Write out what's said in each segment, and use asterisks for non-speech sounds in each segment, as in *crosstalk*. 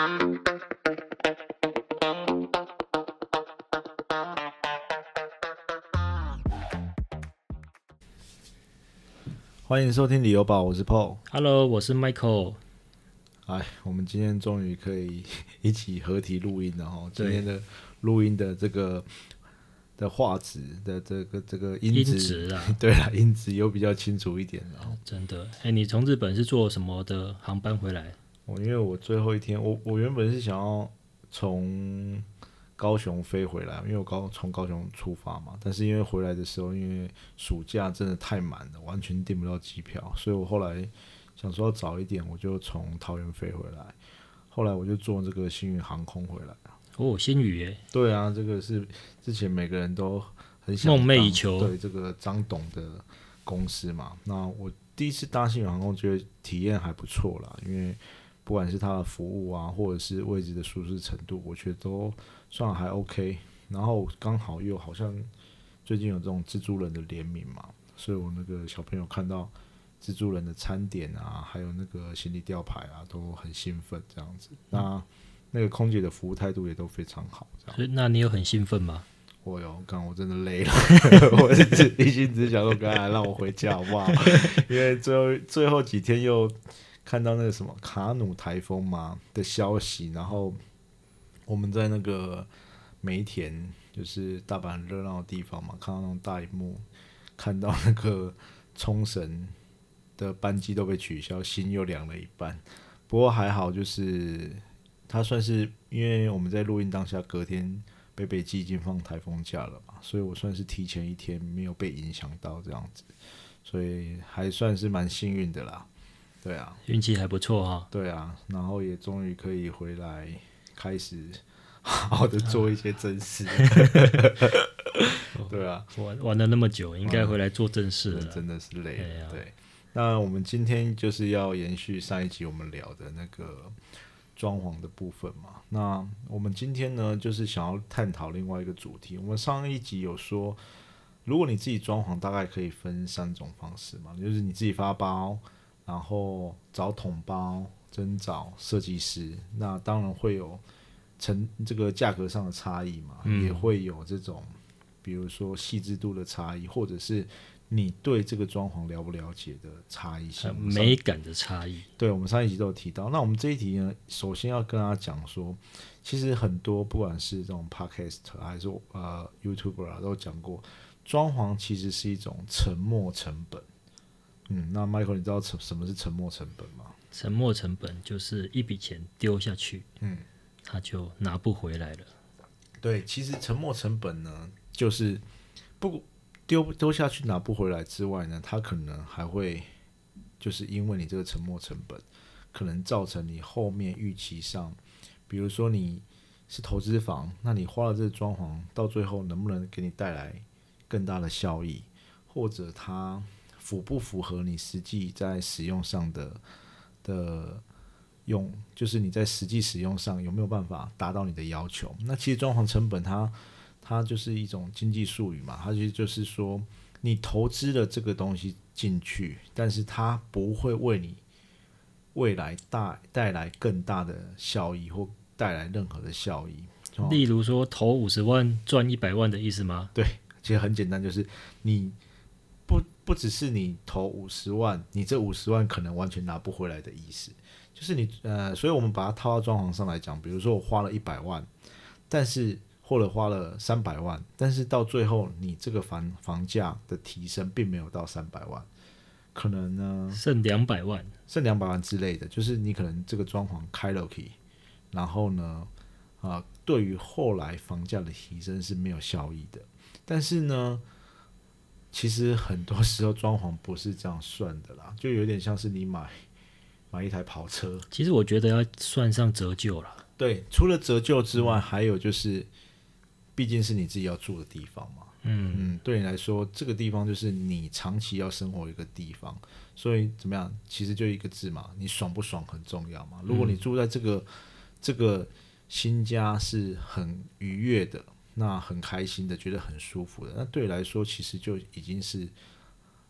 欢迎收听旅游宝，我是 Paul。Hello，我是 Michael。哎，我们今天终于可以一起合体录音了哈！今天的录音的这个的画质的这个这个音音质，质啊，*laughs* 对啊，音质又比较清楚一点了。真的。哎、你从日本是坐什么的航班回来？我因为我最后一天，我我原本是想要从高雄飞回来，因为我高从高雄出发嘛，但是因为回来的时候，因为暑假真的太满了，完全订不到机票，所以我后来想说要早一点，我就从桃园飞回来。后来我就坐这个星宇航空回来。哦，星宇耶，对啊，这个是之前每个人都很想梦寐以求对这个张董的公司嘛。那我第一次搭新宇航空，觉得体验还不错啦，因为不管是它的服务啊，或者是位置的舒适程度，我觉得都算还 OK。然后刚好又好像最近有这种蜘蛛人的联名嘛，所以我那个小朋友看到蜘蛛人的餐点啊，还有那个行李吊牌啊，都很兴奋这样子。那那个空姐的服务态度也都非常好，这样。所以那你有很兴奋吗？*laughs* 我有，刚我真的累了，我是只一心只想说，赶快让我回家好不好？因为最后最后几天又看到那个什么卡努台风嘛的消息，然后我们在那个梅田，就是大阪热闹的地方嘛，看到那种大荧幕，看到那个冲绳的班机都被取消，心又凉了一半。不过还好，就是他算是因为我们在录音当下，隔天北北基已经放台风假了嘛，所以我算是提前一天没有被影响到这样子，所以还算是蛮幸运的啦。对啊，运气还不错哈、对啊，然后也终于可以回来开始 *laughs* 好好的做一些正事。*laughs* 对啊，玩玩了那么久，应该回来做正事了。真的是累对啊。对，那我们今天就是要延续上一集我们聊的那个装潢的部分嘛。那我们今天呢，就是想要探讨另外一个主题。我们上一集有说，如果你自己装潢，大概可以分三种方式嘛，就是你自己发包，然后找桶包，真找设计师。那当然会有成这个价格上的差异嘛，嗯也会有这种。比如说细致度的差异，或者是你对这个装潢了不了解的差异还性，美感的差异，对，我们上一集都有提到。那我们这一题呢，首先要跟大家讲说，其实很多不管是这种 podcast 还是呃 YouTuber 啊，都有讲过，装潢其实是一种沉没成本。嗯，那 Michael，你知道沉什么是沉没成本吗？沉没成本就是一笔钱丢下去，嗯，他就拿不回来了。对，其实沉没成本呢，就是不丢丢下去拿不回来之外呢，它可能还会就是因为你这个沉没成本，可能造成你后面预期上，比如说你是投资房，那你花了这个装潢，到最后能不能给你带来更大的效益，或者它符不符合你实际在使用上的的用，就是你在实际使用上有没有办法达到你的要求？那其实装潢成本它它就是一种经济术语嘛，它其实就是说你投资了这个东西进去，但是它不会为你未来带带来更大的效益或带来任何的效益。哦例如说，投五十万赚一百万的意思吗？对其实很简单，就是你不不只是你投五十万，你这五十万可能完全拿不回来的意思，就是你呃，所以我们把它套到装潢上来讲，比如说我花了一百万，但是或者花了三百万，但是到最后你这个房房价的提升并没有到三百万，可能呢剩两百万，剩两百万之类的，就是你可能这个装潢开了 key，然后呢，啊、对于后来房价的提升是没有效益的。但是呢，其实很多时候装潢不是这样算的啦，就有点像是你买买一台跑车，其实我觉得要算上折旧了。对，除了折旧之外，还有就是，毕竟是你自己要住的地方嘛，嗯，嗯，对你来说，这个地方就是你长期要生活一个地方，所以怎么样？其实就一个字嘛，你爽不爽很重要嘛。如果你住在这个、这个新家是很愉悦的，那很开心的，觉得很舒服的，那对你来说其实就已经是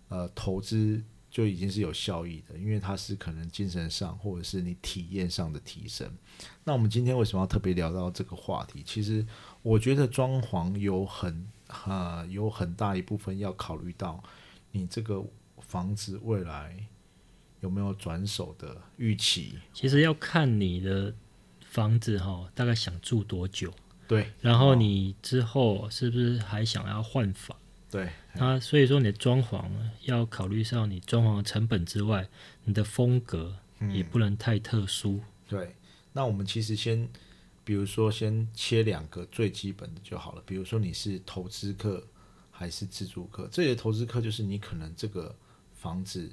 呃投资就已经是有效益的，因为它是可能精神上或者是你体验上的提升。那我们今天为什么要特别聊到这个话题？其实我觉得装潢有很呃有很大一部分要考虑到你这个房子未来有没有转手的预期。其实要看你的房子哈，大概想住多久，对然后你之后是不是还想要换房？对，那所以说你的装潢要考虑上你装潢的成本之外，你的风格也不能太特殊。对，那我们其实先，比如说先切两个最基本的就好了。比如说你是投资客还是自住客？这里的投资客就是你可能这个房子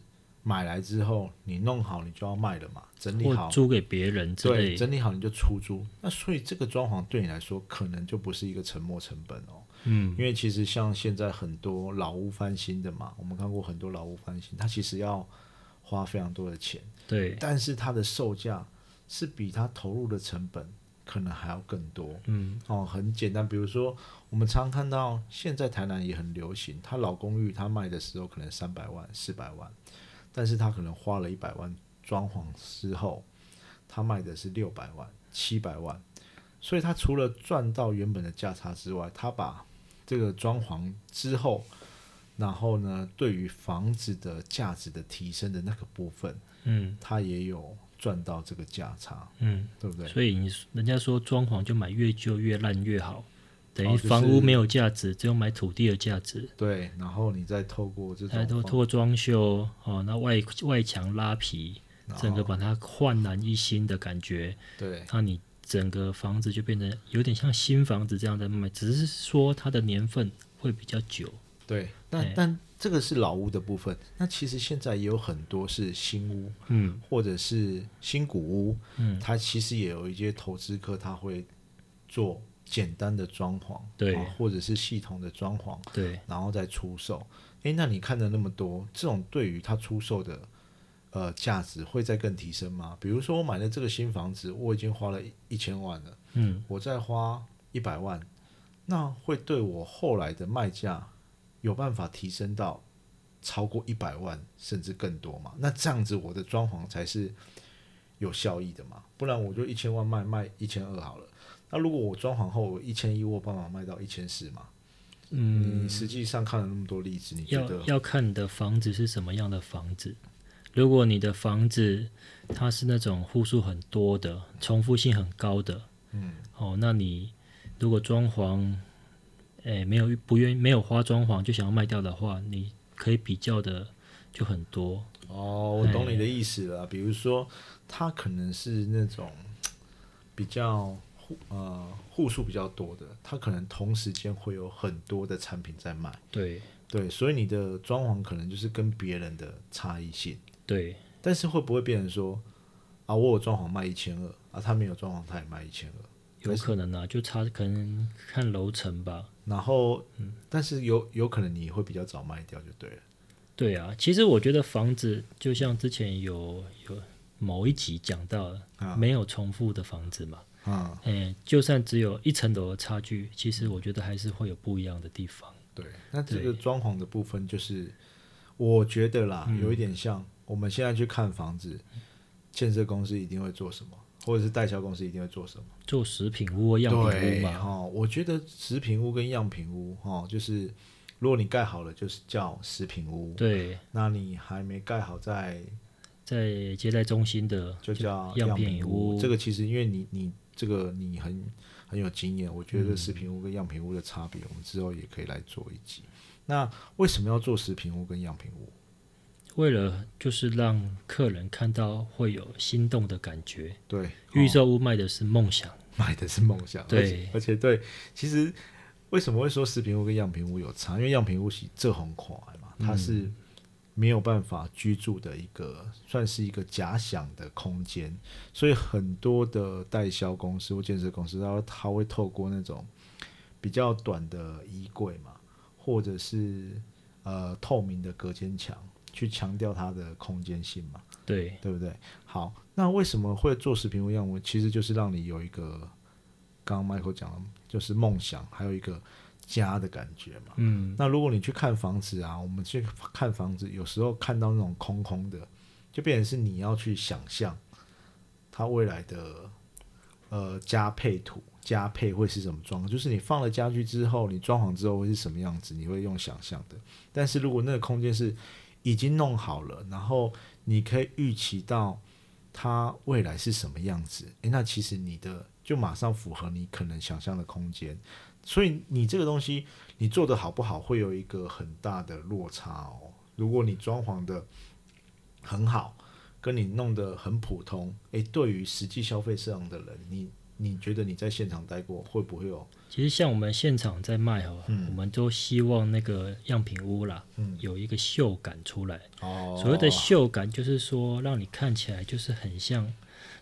买来之后，你弄好你就要卖了嘛，整理好，租给别人之对，整理好你就出租。那所以这个装潢对你来说可能就不是一个沉没成本哦。嗯，因为其实像现在很多老屋翻新的嘛，我们看过很多老屋翻新，它其实要花非常多的钱。对，但是它的售价是比它投入的成本可能还要更多。嗯，哦，很简单，比如说我们常看到现在台南也很流行，它老公寓它卖的时候可能三百万、四百万，但是他可能花了一百万装潢之后，他卖的是六百万、七百万，所以他除了赚到原本的价差之外，他把这个装潢之后，然后呢，对于房子的价值的提升的那个部分，嗯。他也有赚到这个价差，嗯，对不对？所以你人家说装潢就买越旧越烂越好，等于房屋没有价值，只有买土地的价值。对，然后你再透过这还种方都透过装修哦，那外外墙拉皮，然整个把它焕然一新的感觉，对那你整个房子就变得有点像新房子这样在卖，只是说它的年份会比较久。对，但哎但这个是老屋的部分，那其实现在也有很多是新屋嗯或者是新古屋，嗯，它其实也有一些投资客他会做简单的装潢，对啊或者是系统的装潢，对，然后再出售。诶，那你看了那么多，这种对于它出售的呃价值会再更提升吗？比如说我买了这个新房子，我已经花了一一千万了，嗯我再花一百万，那会对我后来的卖价有办法提升到超过一百万甚至更多吗？那这样子我的装潢才是有效益的嘛？不然我就一千万卖卖一千二好了。那如果我装潢后我一千一，我有办法卖到一千四嘛？嗯你，实际上看了那么多例子，你觉要得要看你的房子是什么样的房子。如果你的房子它是那种户数很多的、重复性很高的，嗯，哦，那你如果装潢，哎，没有不愿意没有花装潢就想要卖掉的话，你可以比较的就很多。哦，我懂你的意思了。比如说，它可能是那种比较户呃户数比较多的，它可能同时间会有很多的产品在卖，对对，所以你的装潢可能就是跟别人的差异性。对，但是会不会变成说啊，我有装潢卖一千二啊，他没有装潢他也卖一千二，有可能啊，就差可能看楼层吧。然后，嗯但是有有可能你会比较早卖掉就对了。对啊，其实我觉得房子就像之前有有某一集讲到的，啊没有重复的房子嘛。啊，哎，就算只有一层楼的差距，其实我觉得还是会有不一样的地方。对，那这个装潢的部分就是，我觉得啦，有一点像我们现在去看房子，建设公司一定会做什么，或者是代销公司一定会做什么。做食品屋或样品屋，嘛，哈、我觉得食品屋跟样品屋，哈、就是如果你盖好了，就是叫食品屋；对，那你还没盖好在，在接待中心的就叫样品品屋。这个其实因为你你这个你很很有经验，我觉得食品屋跟样品屋的差别，我们之后也可以来做一集。那为什么要做食品屋跟样品屋？为了就是让客人看到会有心动的感觉。对，预售屋卖的是梦想，卖的是梦想，对而且对，其实为什么会说食品屋跟样品屋有差？因为样品屋是这很快嘛，它是没有办法居住的一个，算是一个假想的空间，所以很多的代销公司或建设公司，它它会透过那种比较短的衣柜嘛，或者是呃透明的隔间墙，去强调它的空间性嘛。对对不对？好，那为什么会做食品屋样我？其实就是让你有一个，刚刚 Michael 讲的，就是梦想，还有一个家的感觉嘛。嗯，那如果你去看房子啊，我们去看房子，有时候看到那种空空的，就变成是你要去想象它未来的呃加配图加配会是什么状况，就是你放了家具之后，你装潢之后会是什么样子，你会用想象的。但是如果那个空间是已经弄好了，然后你可以预期到它未来是什么样子，诶，那其实你的就马上符合你可能想象的空间。所以你这个东西你做的好不好，会有一个很大的落差哦。如果你装潢的很好，跟你弄得很普通，诶，对于实际消费市场的人，你你觉得你在现场待过，会不会有？其实像我们现场在卖哦，我们都希望那个样品屋啦，嗯有一个秀感出来。哦所谓的秀感，就是说让你看起来就是很像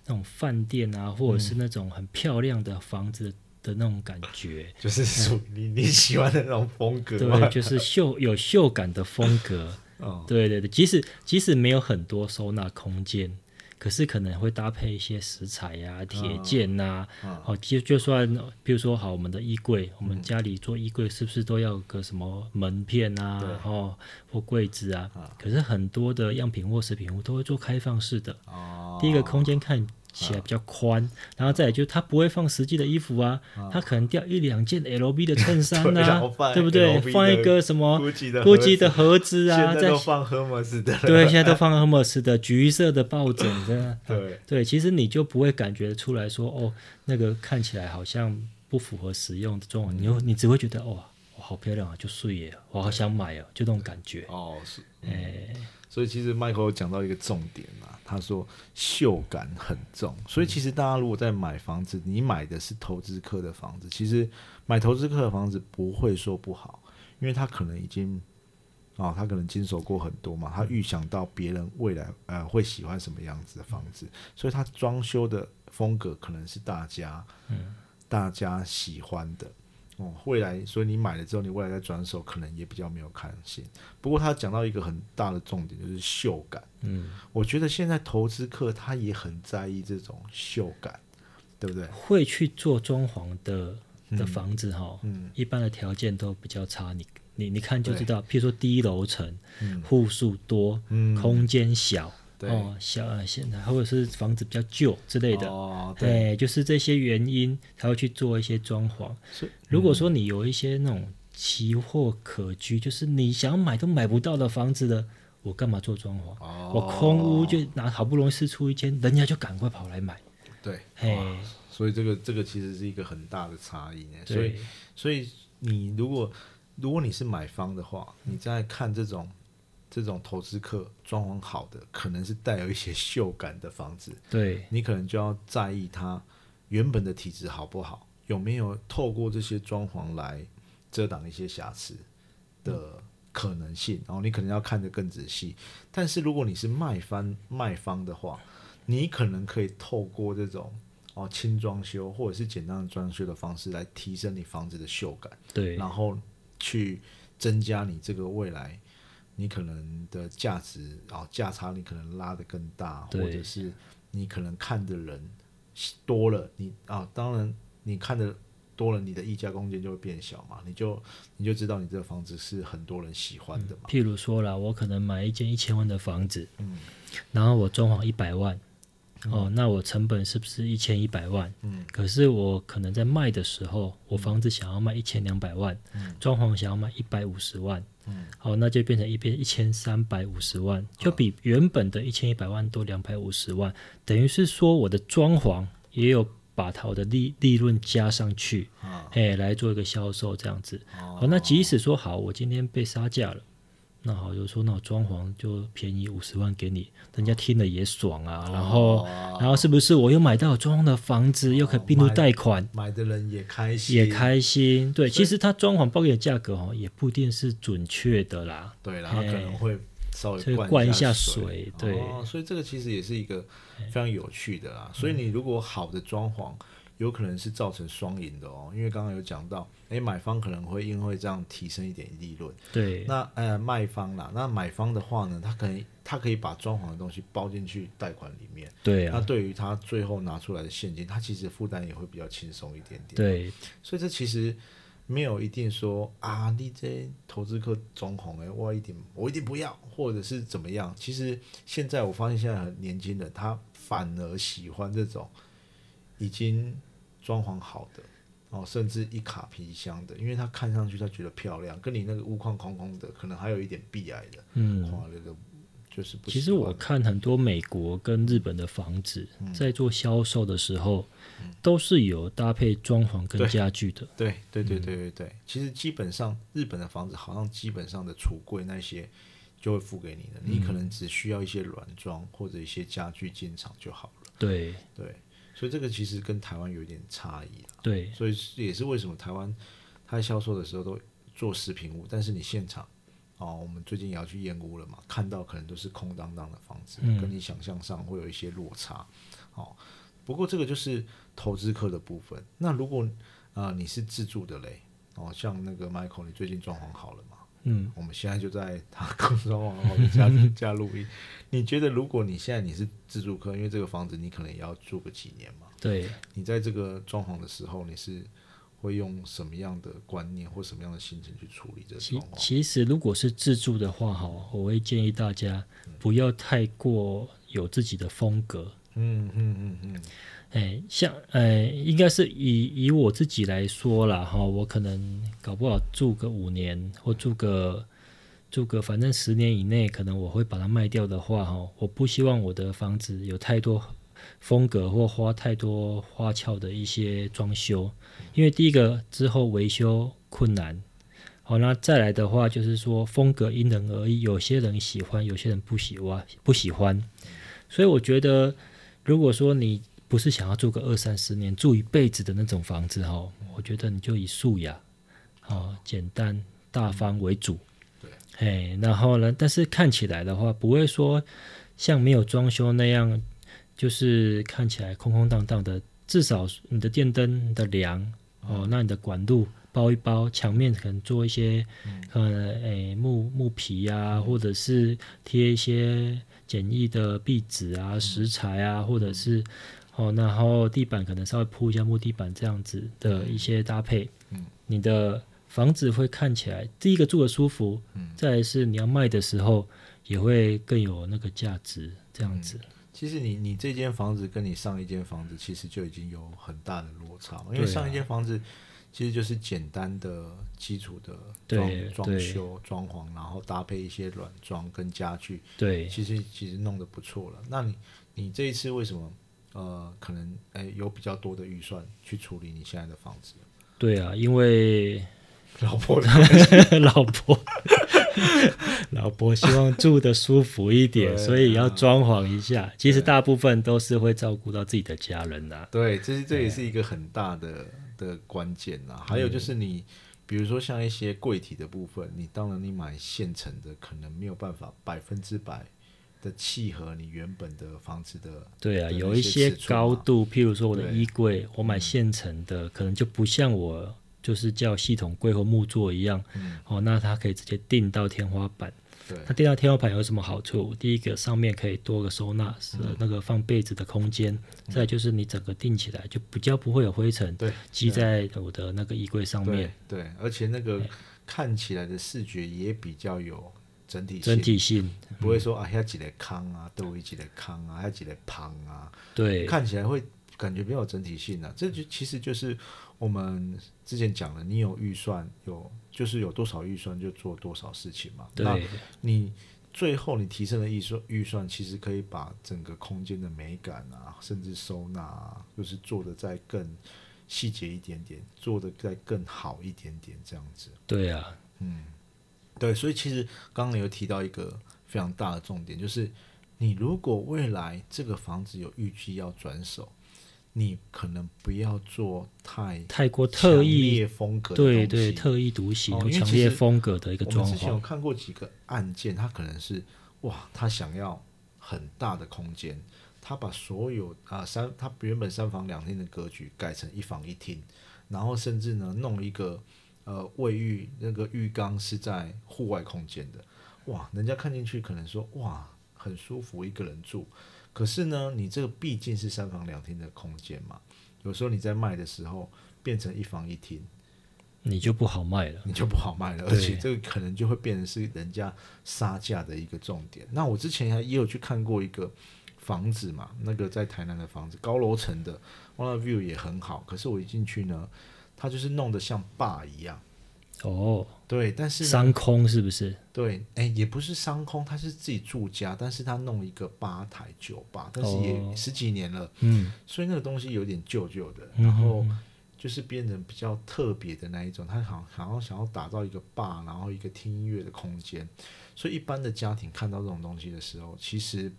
那种饭店啊，或者是那种很漂亮的房子的那种感觉。就是属于你你喜欢的那种风格对，就是秀有秀感的风格。*laughs* 哦，对对对，即使即使没有很多收纳空间，可是可能会搭配一些石材呀、铁件呐、嗯哦，就就算比如说好，我们的衣柜，我们家里做衣柜是不是都要个什么门片啊对，哦，或柜子啊？啊。可是很多的样品或食品屋都会做开放式的，哦，第一个空间看起来比较宽，然后再来就是它不会放实际的衣服啊，他可能掉一两件 L B 的衬衫 *laughs* 对然啊后放，对不对？放一个什么 GUCCI 的盒盒子子啊，在 *laughs* 现在都放 Hermes 的，对，现在都放 Hermes 的橘色的抱枕，真的。*laughs* 对。对，其实你就不会感觉出来说，哦，那个看起来好像不符合实用的状况，你就你只会觉得，哇、哇，好漂亮啊，就碎耶，我好想买哦，就那种感觉。哦是，哎、所以其实 Michael 讲到一个重点啊，他说秀感很重，所以其实大家如果在买房子，你买的是投资客的房子，其实买投资客的房子不会说不好，因为他可能已经哦，他可能经手过很多嘛，他预想到别人未来呃会喜欢什么样子的房子，所以他装修的风格可能是大家嗯大家喜欢的。哦，未来，所以你买了之后，你未来再转手，可能也比较没有看性。不过他讲到一个很大的重点，就是秀感。嗯，我觉得现在投资客他也很在意这种秀感，对不对？会去做装潢的的房子哈、嗯一般的条件都比较差，你你你看就知道，譬如说低楼层，嗯户数多，嗯，空间小，对哦，小呃现在或者是房子比较旧之类的。哦，对，对，就是这些原因才会去做一些装潢。如果说你有一些那种奇货可居，就是你想买都买不到的房子的，我干嘛做装潢？哦，我空屋就拿好不容易试出一间，人家就赶快跑来买。对，嘿，所以这个这个其实是一个很大的差异呢。所以，所以你如果如果你是买方的话，你在看这种这种投资客装潢好的，可能是带有一些秀感的房子，*laughs* 对，你可能就要在意它原本的体质好不好，有没有透过这些装潢来遮挡一些瑕疵的可能性，然后你可能要看得更仔细。但是如果你是卖方卖方的话，你可能可以透过这种哦轻装修或者是简单的装修的方式来提升你房子的秀感，对，然后去增加你这个未来。你可能的价值哦价差，你可能拉得更大，或者是你可能看的人多了，你啊，当然你看的多了，你的溢价空间就会变小嘛，你就你就知道你这个房子是很多人喜欢的嘛。譬如说啦，我可能买一间一千万的房子，嗯然后我装潢一百万，哦，那我成本是不是一千一百万？嗯可是我可能在卖的时候，我房子想要卖一千两百万，嗯装潢想要卖一百五十万，嗯好，那就变成一边一千三百五十万，就比原本的一千一百万多两百五十万，等于是说我的装潢也有把它我的利利润加上去，啊哎，来做一个销售这样子。哦好，那即使说好，我今天被杀价了。那好，就说那我装潢就便宜五十万给你，人家听了也爽啊。然后，哦然后是不是我又买到有装潢的房子，又可以并入买贷款，买的人也开心，也开心？对，其实它装潢报给的价格哦，也不一定是准确的啦。对啦，他可能会稍微一灌一下水水，对哦，所以这个其实也是一个非常有趣的啦。所以你如果好的装潢，有可能是造成双赢的哦，因为刚刚有讲到，诶，买方可能会因为这样提升一点利润，对，那呃卖方啦，那买方的话呢，他可以他可以把装潢的东西包进去贷款里面，对啊，对于他最后拿出来的现金，他其实负担也会比较轻松一点点。对，所以这其实没有一定说啊，你这投资客装潢哎，我一定我一定不要，或者是怎么样。其实现在我发现现在很年轻人，他反而喜欢这种已经装潢好的哦，甚至一卡皮箱的，因为他看上去他觉得漂亮，跟你那个屋框空空的，可能还有一点壁癌的，嗯，哇，那个就是不其实我看很多美国跟日本的房子在做销售的时候，都是有搭配装潢跟家具的。对对对对对对，其实基本上日本的房子好像基本上的橱柜那些就会付给你的，你可能只需要一些软装或者一些家具进场就好了。对。对，所以这个其实跟台湾有一点差异啦。对所以也是为什么台湾它销售的时候都做食品屋，但是你现场哦，我们最近也要去验屋了嘛，看到可能都是空荡荡的房子，嗯跟你想象上会有一些落差。哦，不过这个就是投资客的部分。那如果啊、呃你是自住的嘞，哦，像那个 Michael，你最近装潢好了吗？嗯，我们现在就在他刚装潢好的家家录音。*laughs* 你觉得如果你现在你是自住客，因为这个房子你可能也要住个几年嘛？对，你在这个装潢的时候，你是会用什么样的观念或什么样的心情去处理这个其装潢？其实如果是自住的话，哈，我会建议大家不要太过有自己的风格。嗯嗯嗯嗯，哎，像哎，应该是以以我自己来说啦，哈，我可能搞不好住个五年，或住个住个反正十年以内，可能我会把它卖掉的话，哈，我不希望我的房子有太多风格或花太多花俏的一些装修，因为第一个之后维修困难。好，那再来的话就是说风格因人而异，有些人喜欢，有些人不喜欢，不喜欢。所以我觉得，如果说你不是想要住个二三十年、住一辈子的那种房子哈，我觉得你就以素雅、哦简单大方为主。对，哎，然后呢，但是看起来的话，不会说像没有装修那样，就是看起来空空荡荡的。至少你的电灯的梁哦，那你的管路包一包，墙面可能做一些呃诶木木皮啊，或者是贴一些简易的壁纸啊、石材啊，或者是哦，然后地板可能稍微铺一下木地板这样子的一些搭配，嗯，你的房子会看起来第一个住的舒服，嗯，再来是你要卖的时候也会更有那个价值，这样子。其实你你这间房子跟你上一间房子其实就已经有很大的落差嘛，因为上一间房子其实就是简单的基础的装装修装潢，然后搭配一些软装跟家具，对，其实其实弄得不错了。那你你这一次为什么呃可能哎有比较多的预算去处理你现在的房子？对啊，因为老婆的 *laughs* 老婆，*laughs* 老婆希望住的舒服一点，啊所以要装潢一下。其实大部分都是会照顾到自己的家人的、对，这是这也是一个很大的的关键呐。还有就是你，比如说像一些柜体的部分，你当然你买现成的，可能没有办法百分之百的契合你原本的房子的。对啊，有一些高度，譬如说我的衣柜，我买现成的，可能就不像我就是叫系统柜或木座一样，嗯哦，那它可以直接定到天花板。对那钉到天花板有什么好处？第一个，上面可以多个收纳，是嗯那个放被子的空间；再就是你整个定起来就比较不会有灰尘对积在我的那个衣柜上面对。对，而且那个看起来的视觉也比较有整体性，整体性，不会说啊，还几个康啊，都有几个康啊，还有几个胖啊，对。看起来会感觉比较有整体性啊。这就其实就是我们之前讲的，你有预算，有就是有多少预算就做多少事情嘛。那你最后你提升的预算，预算其实可以把整个空间的美感啊，甚至收纳啊，就是做的再更细节一点点，做的再更好一点点，这样子。对啊，对，所以其实刚刚你有提到一个非常大的重点，就是你如果未来这个房子有预计要转手，你可能不要做太太过特强意，烈风格的对对，特意独行、哦有强烈风格的一个装我们之前有，看过几个案件，他可能是哇，他想要很大的空间，他把所有啊、三，他原本三房两厅的格局改成一房一厅，然后甚至呢弄一个呃卫浴，那个浴缸是在户外空间的，哇，人家看进去可能说哇很舒服，一个人住，可是呢，你这个毕竟是三房两厅的空间嘛，有时候你在卖的时候变成一房一厅。你就不好卖了。你就不好卖了，而且这个可能就会变成是人家杀价的一个重点。那我之前还也有去看过一个房子嘛，那个在台南的房子，高楼层的，望到 view 也很好，可是我一进去呢，它就是弄得像坝一样。哦，对，但是呢商空是不是？对，哎，也不是商空，他是自己住家，但是他弄一个吧台酒吧，但是也哦十几年了，嗯，所以那个东西有点旧旧的，嗯然后就是变成比较特别的那一种，他好好像想要打造一个吧，然后一个听音乐的空间，所以一般的家庭看到这种东西的时候，其实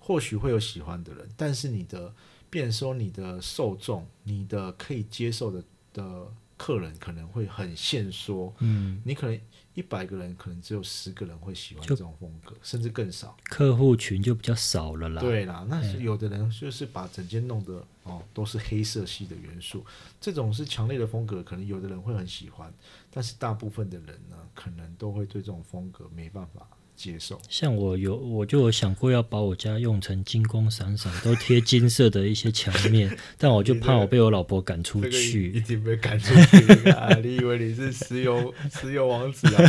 或许会有喜欢的人，但是你的，变说你的受众，你的可以接受的的客人可能会很限缩，嗯，你可能一百个人，可能只有十个人会喜欢这种风格，甚至更少。客户群就比较少了啦。，对啦，那有的人就是把整间弄得哦都是黑色系的元素，这种是强烈的风格，可能有的人会很喜欢，但是大部分的人呢，可能都会对这种风格没办法接受。像我有我就有想过要把我家用成金光闪闪，都贴金色的一些墙面，*laughs* 但我就怕我被我老婆赶出这个一。定被赶出去啊！你以为你是石油石油王子啊？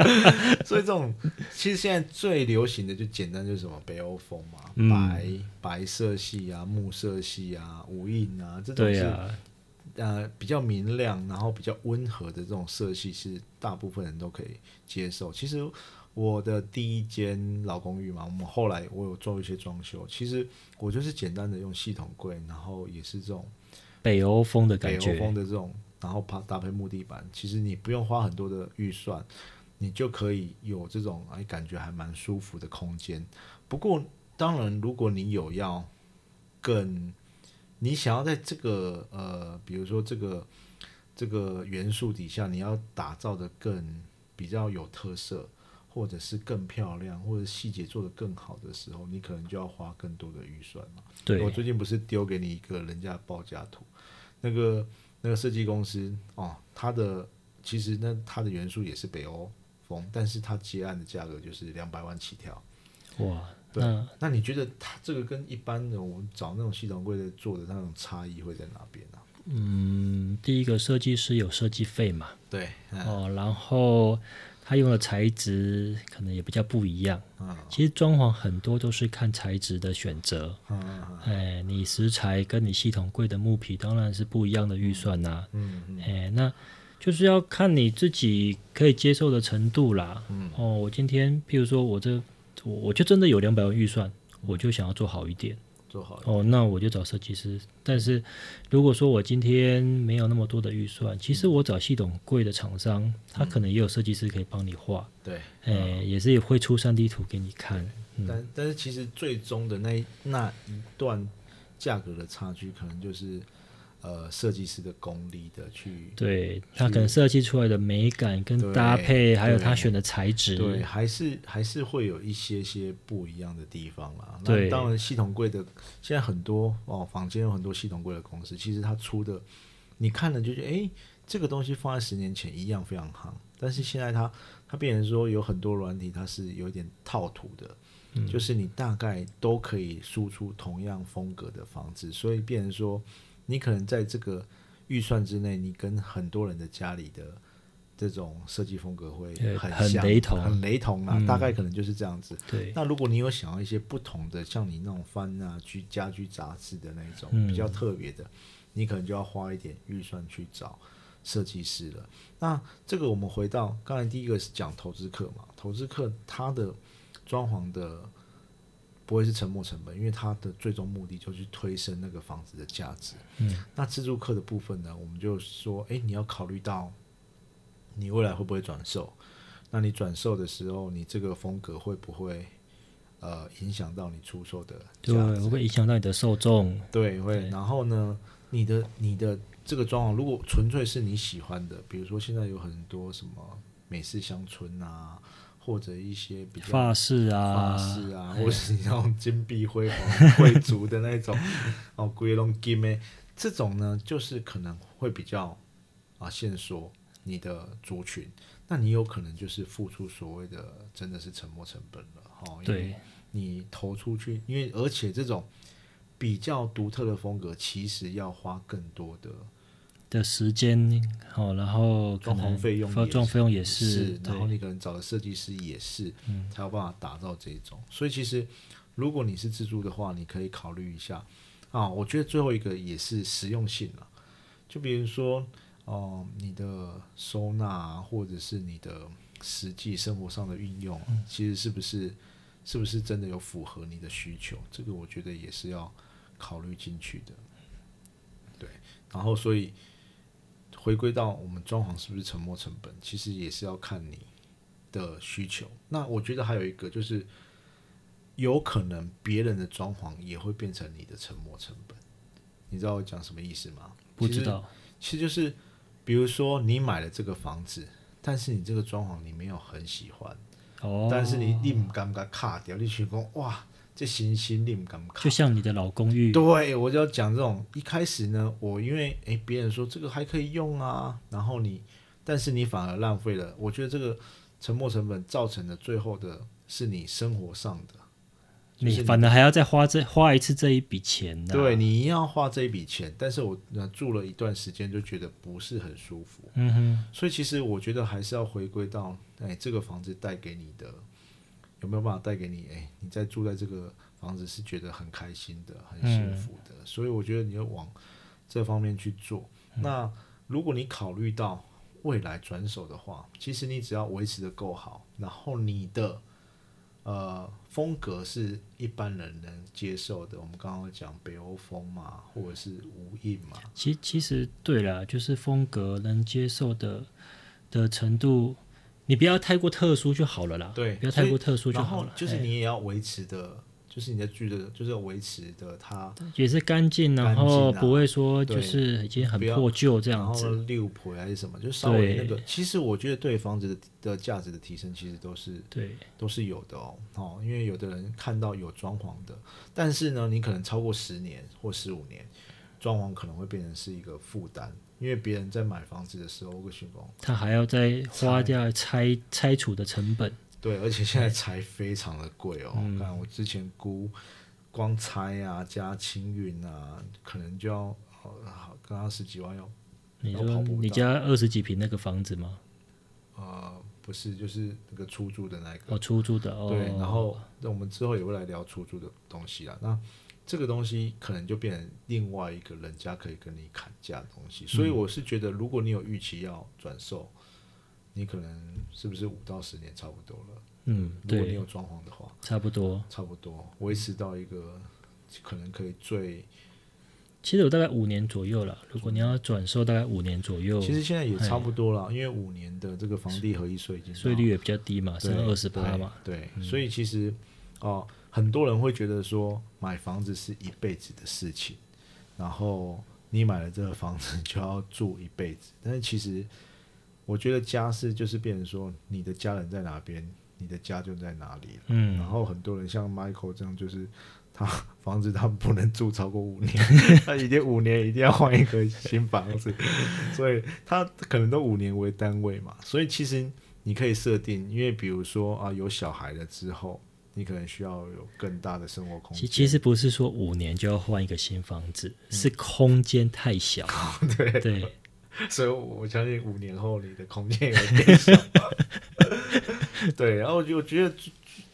*laughs* 所以这种其实现在最流行的就简单就是什么北欧风嘛，嗯白白色系啊、木色系啊、无印啊，这种是、呃比较明亮，然后比较温和的这种色系是大部分人都可以接受。其实我的第一间老公寓嘛，我们后来我有做一些装修，其实我就是简单的用系统柜，然后也是这种北欧风的北欧感觉。风的这种，然后搭搭配木地板，其实你不用花很多的预算，你就可以有这种哎感觉还蛮舒服的空间。不过当然，如果你有要更，你想要在这个呃，比如说这个这个元素底下，你要打造的更比较有特色。或者是更漂亮，或者细节做得更好的时候，你可能就要花更多的预算嘛。对。我，最近不是丢给你一个人家的报价图，那个那个设计公司哦，它的其实那它的元素也是北欧风，但是它接案的价格就是两百万起跳。哇，对。那那你觉得它这个跟一般的我们找那种系统柜的做的那种差异会在哪边呢、嗯，第一个设计师有设计费嘛，对，嗯。哦，然后他用的材质可能也比较不一样。嗯其实装潢很多都是看材质的选择，哎，你石材跟你系统柜的木皮当然是不一样的预算呐、嗯嗯哎，那就是要看你自己可以接受的程度啦。嗯哦，我今天譬如说我这我我就真的有两百万预算，我就想要做好一点。做好了，哦，那我就找设计师。但是如果说我今天没有那么多的预算，其实我找系统贵的厂商，他可能也有设计师可以帮你画，对，哎、也是也会出三 D 图给你看。嗯，但但是其实最终的那那一段价格的差距，可能就是呃设计师的功力的去对他可能设计出来的美感跟搭配，还有他选的材质，对，还是还是会有一些些不一样的地方啦。那当然系统柜的现在很多哦，坊间有很多系统柜的公司，其实它出的你看了就觉得，哎，这个东西放在十年前一样非常夯，但是现在它它变成说有很多软体它是有一点套图的。嗯就是你大概都可以输出同样风格的房子，所以变成说，你可能在这个预算之内，你跟很多人的家里的这种设计风格会对很雷同很雷同啊，嗯大概可能就是这样子。对那如果你有想要一些不同的，像你那种翻啊居家居杂志的那种、嗯比较特别的，你可能就要花一点预算去找设计师了。那这个我们回到刚才第一个是讲投资客嘛，投资客他的装潢的不会是沉没成本，因为它的最终目的就是去推升那个房子的价值。嗯，那自住客的部分呢，我们就说，哎、你要考虑到你未来会不会转售？那你转售的时候，你这个风格会不会呃影响到你出售的对，会影响到你的受众？对，会。然后呢，你的你的这个装潢，如果纯粹是你喜欢的，比如说现在有很多什么美式乡村啊，或者一些比较发饰啊，发饰啊，或是那种金碧辉煌 *laughs* 贵族的那种 *laughs* 哦，贵龙金诶，这种呢，就是可能会比较啊限缩你的族群，那你有可能就是付出所谓的真的是沉没成本了哈，因为对，你投出去，因为而且这种比较独特的风格，其实要花更多的的时间哦，然后装潢费用也装潢费用也是是，然后你可能找的设计师也是，嗯才有办法打造这种。所以其实如果你是自助的话，你可以考虑一下啊。我觉得最后一个也是实用性了，就比如说哦、你的收纳啊，或者是你的实际生活上的运用啊，嗯其实是不是是不是真的有符合你的需求？这个我觉得也是要考虑进去的。对，然后所以回归到我们装潢是不是沉没成本，其实也是要看你的需求。那我觉得还有一个就是，有可能别人的装潢也会变成你的沉没成本。你知道我讲什么意思吗？不知道，其实就是，比如说你买了这个房子，但是你这个装潢你没有很喜欢，哦，但是你你唔敢不敢卡掉？你去讲哇，这行星你唔敢卡就？像你的老公寓，对，我就要讲这种。一开始呢，我因为诶别人说这个还可以用啊，然后你，但是你反而浪费了。我觉得这个沉没成本造成的最后的是你生活上的，就是你反而还要再花这花一次这一笔钱呢、对，你一定要花这一笔钱。但是我呃住了一段时间就觉得不是很舒服，嗯哼，所以其实我觉得还是要回归到，哎，这个房子带给你的有没有办法带给你？哎，你在住在这个房子是觉得很开心的、很幸福的，所以我觉得你要往这方面去做。那如果你考虑到未来转手的话，其实你只要维持的够好，然后你的呃风格是一般人能接受的。我们刚刚讲北欧风嘛，或者是无印嘛，其其实对啦，就是风格能接受的的程度，你不要太过特殊就好了啦。对不要太过特殊就好了。就是哎你也要维持的，就是你的剧的，就是要维持的它，也是干净，然后不会说就是已经很破旧这然后样子。六婆还是什么，就稍微那个。其实我觉得对房子的的价值的提升，其实都是对，都是有的哦。哦，因为有的人看到有装潢的，但是呢，你可能超过十年或十五年，装潢可能会变成是一个负担，因为别人在买房子的时候。他还要再花掉拆拆除的成本。对，而且现在拆非常的贵哦。嗯看我之前估，光拆啊加清运啊，可能就要呃好刚刚十几万要你说要跑步你家二十几平那个房子吗？呃不是就是那个出租的那个。哦，出租的哦。对，然后那我们之后也会来聊出租的东西啦。那这个东西可能就变成另外一个人家可以跟你砍价的东西，所以我是觉得，如果你有预期要转售，你可能是不是五到十年差不多了？嗯，如果你有，装潢的话，差不多。差不多维持到一个可能可以最，其实有大概五年左右了。如果你要转售，大概五年左右，其实现在也差不多了，因为五年的这个房地合一税已经税率也比较低嘛，对剩二十八嘛。对，对所以其实哦、很多人会觉得说买房子是一辈子的事情，然后你买了这个房子就要住一辈子，但是其实我觉得家是就是变成说你的家人在哪边，你的家就在哪里。嗯然嗯，后很多人像 Michael 这样，就是他房子他不能住超过五年，*laughs* 他已经五年一定要换一个新房子，所以他可能都五年为单位嘛。所以其实你可以设定，因为比如说啊有小孩了之后，你可能需要有更大的生活空间。其其实不是说五年就要换一个新房子，是空间太小。*laughs* 对，对，*laughs* 所以我相信五年后你的空间也会变小。*laughs* 对，然后我就觉得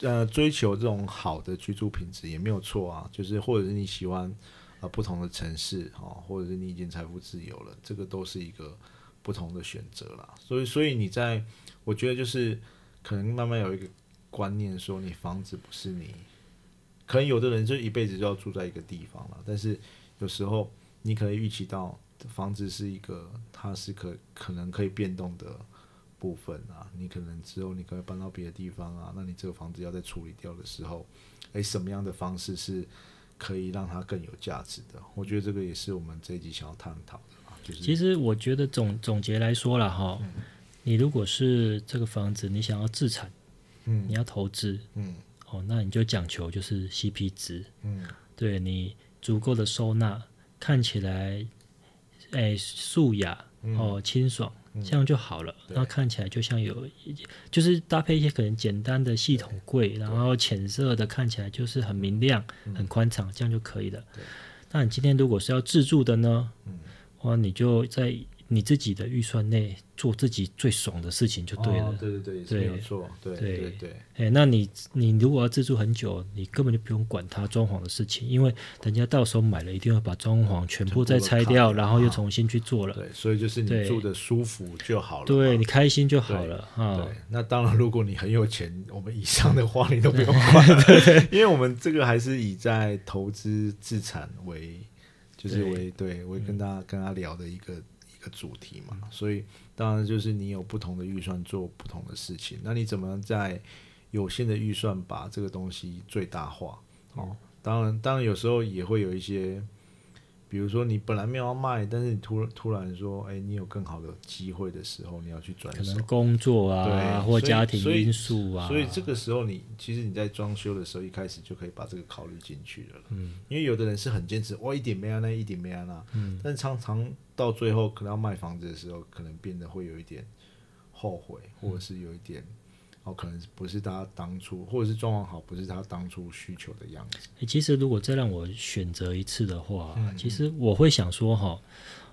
呃追求这种好的居住品质也没有错啊，就是或者是你喜欢呃不同的城市哦，或者是你已经财富自由了，这个都是一个不同的选择啦。所以所以你在我觉得就是可能慢慢有一个观念说，你房子不是你，可能有的人就一辈子就要住在一个地方了，但是有时候你可能预期到房子是一个它是可可能可以变动的部分啊，你可能之后你可以搬到别的地方啊，那你这个房子要再处理掉的时候，诶，什么样的方式是可以让它更有价值的？我觉得这个也是我们这一集想要探讨的啊，就是其实我觉得总总结来说了哈，你如果是这个房子你想要自产，嗯。你要投资。嗯。哦，那你就讲求就是 CP 值，嗯。对你足够的收纳，看起来哎素雅哦清爽，这样就好了。对。然后看起来就像有，就是搭配一些可能简单的系统柜，然后浅色的看起来就是很明亮、很宽敞，这样就可以了。那你今天如果是要自助的呢？哇，你就在你自己的预算内做自己最爽的事情就对了。哦对对对，对。没有错，对对。对对，哎、那你你如果要自住很久，你根本就不用管它装潢的事情，因为人家到时候买了，一定要把装潢全部再拆掉，然后又啊重新去做了。对，所以就是你住的舒服就好了。对你开心就好了啊对。，那当然，如果你很有钱，我们以上的话你都不用管，*laughs* 因为我们这个还是以在投资自产为，就是为对为跟大家跟他聊的一个个主题嘛。所以当然就是你有不同的预算做不同的事情，那你怎么在有限的预算把这个东西最大化？哦，当然，当然有时候也会有一些。比如说，你本来没有要卖，但是你突突然说，哎、你有更好的机会的时候，你要去转手可能。工作啊，对或家庭因素啊，所以这个时候你其实你在装修的时候，一开始就可以把这个考虑进去了。嗯，因为有的人是很坚持，哇一点没安那一点没安那，嗯，但是常常到最后可能要卖房子的时候，可能变得会有一点后悔，或者是有一点。哦，可能不是他当初，或者是装潢好，不是他当初需求的样子。欸其实如果再让我选择一次的话，嗯其实我会想说哈，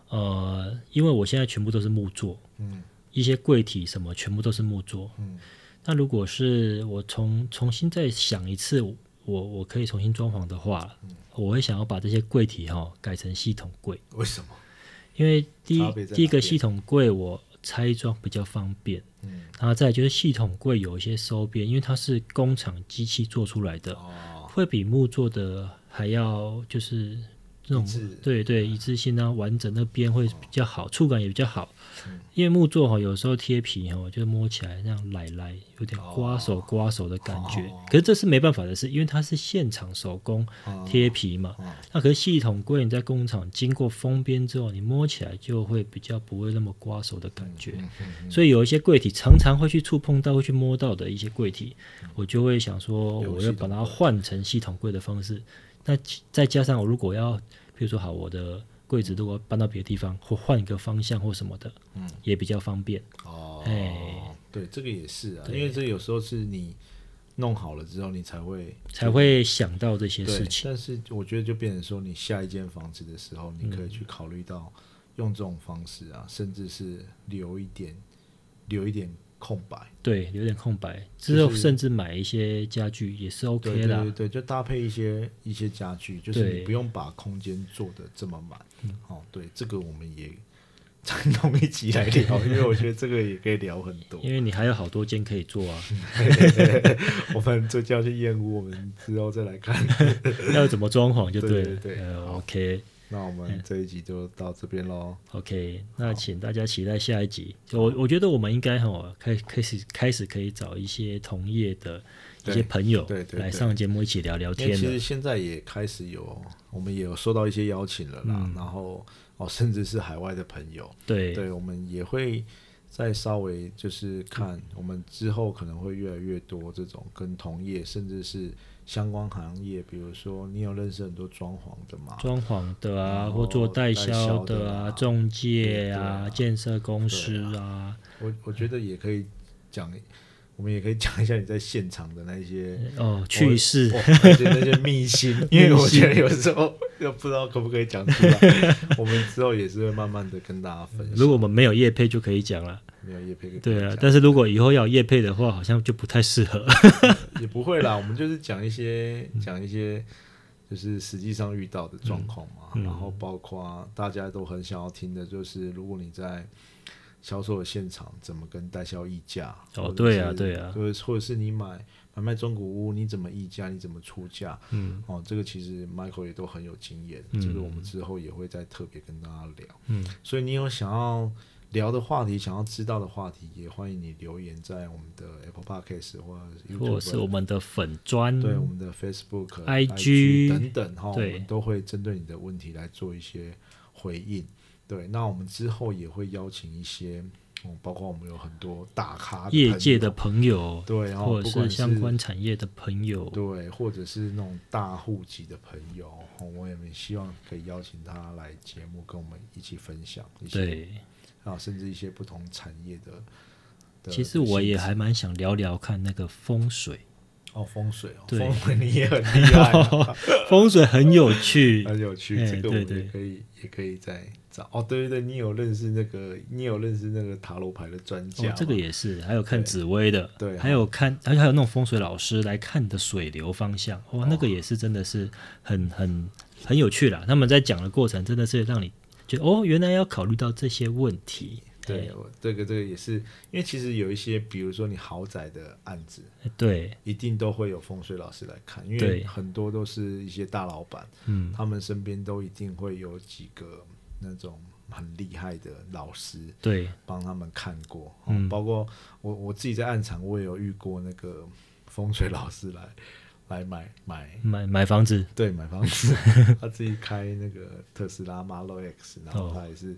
呃，因为我现在全部都是木做，嗯，一些柜体什么全部都是木做，嗯，那如果是我重重新再想一次，我我可以重新装潢的话，嗯我会想要把这些柜体哈改成系统柜，为什么？因为第一第一个系统柜我拆装比较方便，嗯，然后再就是系统柜有一些收边，因为它是工厂机器做出来的，哦，会比木做的还要就是那种对对一致性啊，完整那边会比较好，触感也比较好。嗯因为木做哈，有时候贴皮哈，就摸起来那样奶奶，有点刮手刮手的感觉。哦可是这是没办法的事，因为它是现场手工哦贴皮嘛。哦那可是系统柜你在工厂经过封边之后，你摸起来就会比较不会那么刮手的感觉。嗯嗯嗯所以有一些柜体常常会去触碰到、会去摸到的一些柜体，我就会想说，我要把它换成系统柜的方式。那再加上我如果要，比如说好，我的柜子如果搬到别的地方，或换一个方向或什么的，嗯，也比较方便。哦，哎对，这个也是啊，因为这有时候是你弄好了之后，你才会才会想到这些事情。但是我觉得就变成说，你下一间房子的时候，你可以去考虑到用这种方式啊，甚至是留一点留一点空白。对，有点空白，之后甚至买一些家具也是 OK 啦。对对对对，就搭配一些一些家具，就是你不用把空间做的这么满。嗯哦，对，这个我们也再弄一集来聊，*laughs* 因为我觉得这个也可以聊很多。因为你还有好多间可以做啊，*laughs* 我们这叫去厌恶，我们之后再来看。*laughs* 要怎么装潢就对了。对对呃，OK。那我们这一集就到这边喽。OK，那请大家期待下一集。我我觉得我们应该哈开开始开始可以找一些同业的一些朋友对对对来上节目一起聊聊因为其实。现在也开始有，我们也有收到一些邀请了啦，嗯然后哦，甚至是海外的朋友，对对我们也会再稍微就是看，我们之后可能会越来越多这种跟同业甚至是相关行业，比如说你有认识很多装潢的吗？装潢的啊，或做代销的的啊中介啊，啊建设公司啊，我我觉得也可以讲，我们也可以讲一下你在现场的那些。哦，趣事。哦那些那些 *laughs* 秘辛，因为我觉得有时候又不知道可不可以讲出来，我们之后也是会慢慢的跟大家分享。如果我们没有业配就可以讲了，没有叶配，对啊。但是如果以后要有业配的话，好像就不太适合。也不会啦，我们就是讲一些讲一些，就是实际上遇到的状况嘛，嗯然后包括大家都很想要听的，就是如果你在销售的现场怎么跟代销议价，哦对啊对啊就是或者是你买买卖中古屋，你怎么议价，你怎么出价，嗯哦，这个其实 Michael 也都很有经验，嗯这个我们之后也会再特别跟大家聊。嗯，所以你有想要聊的话题，想要知道的话题，也欢迎你留言在我们的 Apple Podcast 或或者是我们的粉砖，对我们的 Facebook、IG 等等哈，我们都会针对你的问题来做一些回应。对，那我们之后也会邀请一些，嗯，包括我们有很多大咖业界的朋朋友，对，然后或者是相关产业的朋友，对，或者是那种大户级的朋友，哦我也很希望可以邀请他来节目跟我们一起分享一些对。啊，甚至一些不同产业的。的其实我也还蛮想聊聊看那个风水，哦，风水哦，对风水你也很厉害啊，*laughs* 风水很有趣。*laughs* 很有趣。哎这个我们对对也可以也可以再找。哦，对对对，你有认识那个，你有认识那个塔罗牌的专家？，哦这个也是，还有看紫薇的，对还有看，而且还有那种风水老师来看你的水流方向，哇，那个也是真的是很很很有趣啦。他们在讲的过程，真的是让你觉得哦，原来要考虑到这些问题。对，这个这个也是，因为其实有一些，比如说你豪宅的案子，哎对，一定都会有风水老师来看，因为很多都是一些大老板，嗯，他们身边都一定会有几个那种很厉害的老师对，帮他们看过，哦嗯包括我我自己在暗场，我也有遇过那个风水老师来来买买。买买房子，对，买房子，*laughs* 他自己开那个特斯拉 Model X，然后哦他也是，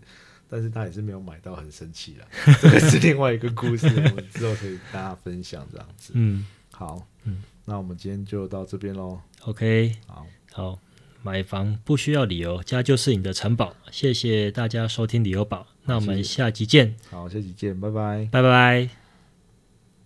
但是他也是没有买到，很生气啦。*laughs* 这个是另外一个故事，我们之后可以大家分享这样子。嗯好，嗯，那我们今天就到这边喽。，OK，好，好，买房不需要理由，家就是你的城堡。谢谢大家收听理由宝，那我们下集见，好，下集见，拜拜。拜拜。